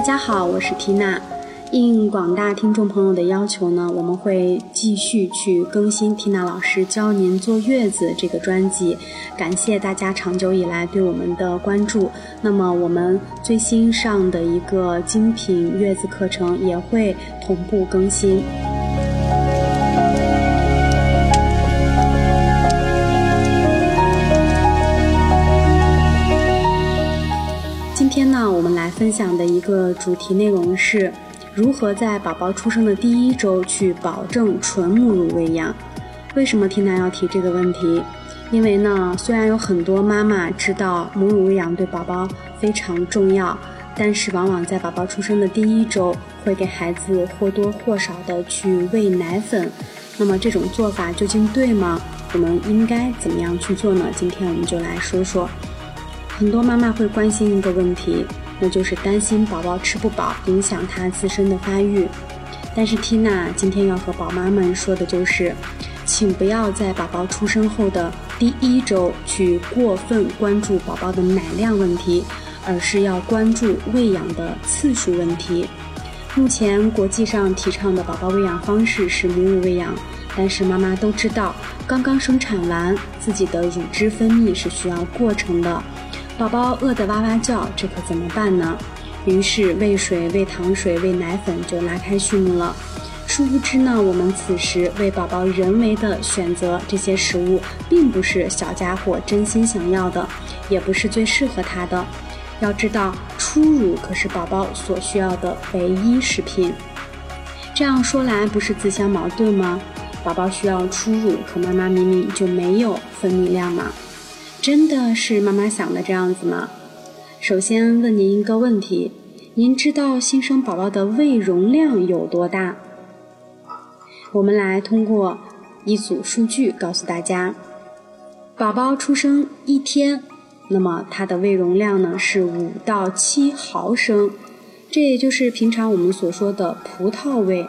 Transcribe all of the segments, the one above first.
大家好，我是缇娜。应广大听众朋友的要求呢，我们会继续去更新缇娜老师教您坐月子这个专辑。感谢大家长久以来对我们的关注。那么我们最新上的一个精品月子课程也会同步更新。我们来分享的一个主题内容是，如何在宝宝出生的第一周去保证纯母乳喂养。为什么缇娜要提这个问题？因为呢，虽然有很多妈妈知道母乳喂养对宝宝非常重要，但是往往在宝宝出生的第一周会给孩子或多或少的去喂奶粉。那么这种做法究竟对吗？我们应该怎么样去做呢？今天我们就来说说。很多妈妈会关心一个问题，那就是担心宝宝吃不饱，影响他自身的发育。但是缇娜今天要和宝妈们说的就是，请不要在宝宝出生后的第一周去过分关注宝宝的奶量问题，而是要关注喂养的次数问题。目前国际上提倡的宝宝喂养方式是母乳喂养，但是妈妈都知道，刚刚生产完，自己的乳汁分泌是需要过程的。宝宝饿得哇哇叫，这可怎么办呢？于是喂水、喂糖水、喂奶粉就拉开序幕了。殊不知呢，我们此时为宝宝人为的选择这些食物，并不是小家伙真心想要的，也不是最适合他的。要知道，初乳可是宝宝所需要的唯一食品。这样说来，不是自相矛盾吗？宝宝需要初乳，可妈妈明明就没有分泌量嘛。真的是妈妈想的这样子吗？首先问您一个问题：您知道新生宝宝的胃容量有多大？我们来通过一组数据告诉大家：宝宝出生一天，那么他的胃容量呢是五到七毫升，这也就是平常我们所说的葡萄胃。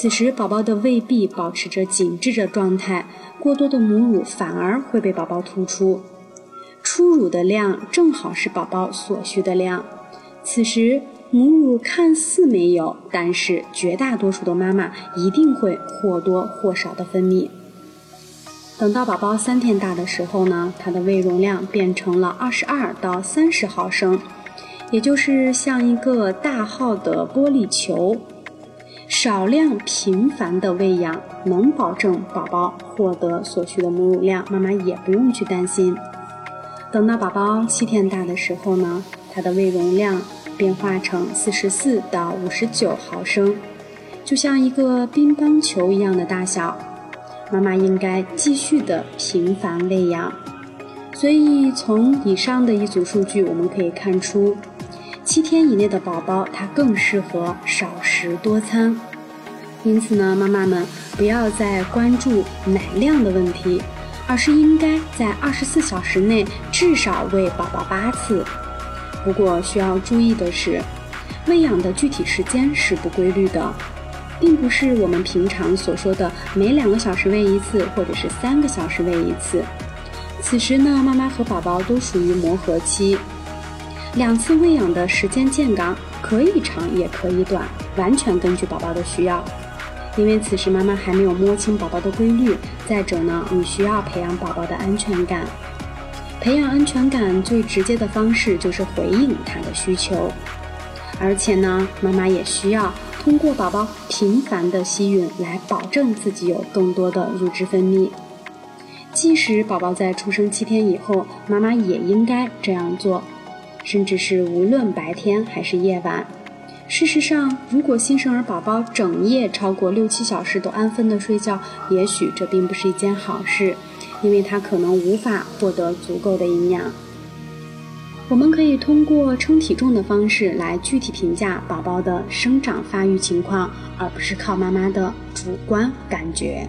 此时宝宝的胃壁保持着紧致的状态。过多的母乳反而会被宝宝突出，初乳的量正好是宝宝所需的量。此时母乳看似没有，但是绝大多数的妈妈一定会或多或少的分泌。等到宝宝三天大的时候呢，它的胃容量变成了二十二到三十毫升，也就是像一个大号的玻璃球。少量频繁的喂养能保证宝宝获得所需的母乳量，妈妈也不用去担心。等到宝宝七天大的时候呢，它的胃容量变化成四十四到五十九毫升，就像一个乒乓球一样的大小。妈妈应该继续的频繁喂养。所以从以上的一组数据，我们可以看出。七天以内的宝宝，他更适合少食多餐。因此呢，妈妈们不要再关注奶量的问题，而是应该在二十四小时内至少喂宝宝八次。不过需要注意的是，喂养的具体时间是不规律的，并不是我们平常所说的每两个小时喂一次，或者是三个小时喂一次。此时呢，妈妈和宝宝都属于磨合期。两次喂养的时间间隔可以长也可以短，完全根据宝宝的需要。因为此时妈妈还没有摸清宝宝的规律。再者呢，你需要培养宝宝的安全感。培养安全感最直接的方式就是回应他的需求。而且呢，妈妈也需要通过宝宝频繁的吸吮来保证自己有更多的乳汁分泌。即使宝宝在出生七天以后，妈妈也应该这样做。甚至是无论白天还是夜晚。事实上，如果新生儿宝宝整夜超过六七小时都安分的睡觉，也许这并不是一件好事。因为他可能无法获得足够的营养。我们可以通过称体重的方式来具体评价宝宝的生长发育情况，而不是靠妈妈的主观感觉。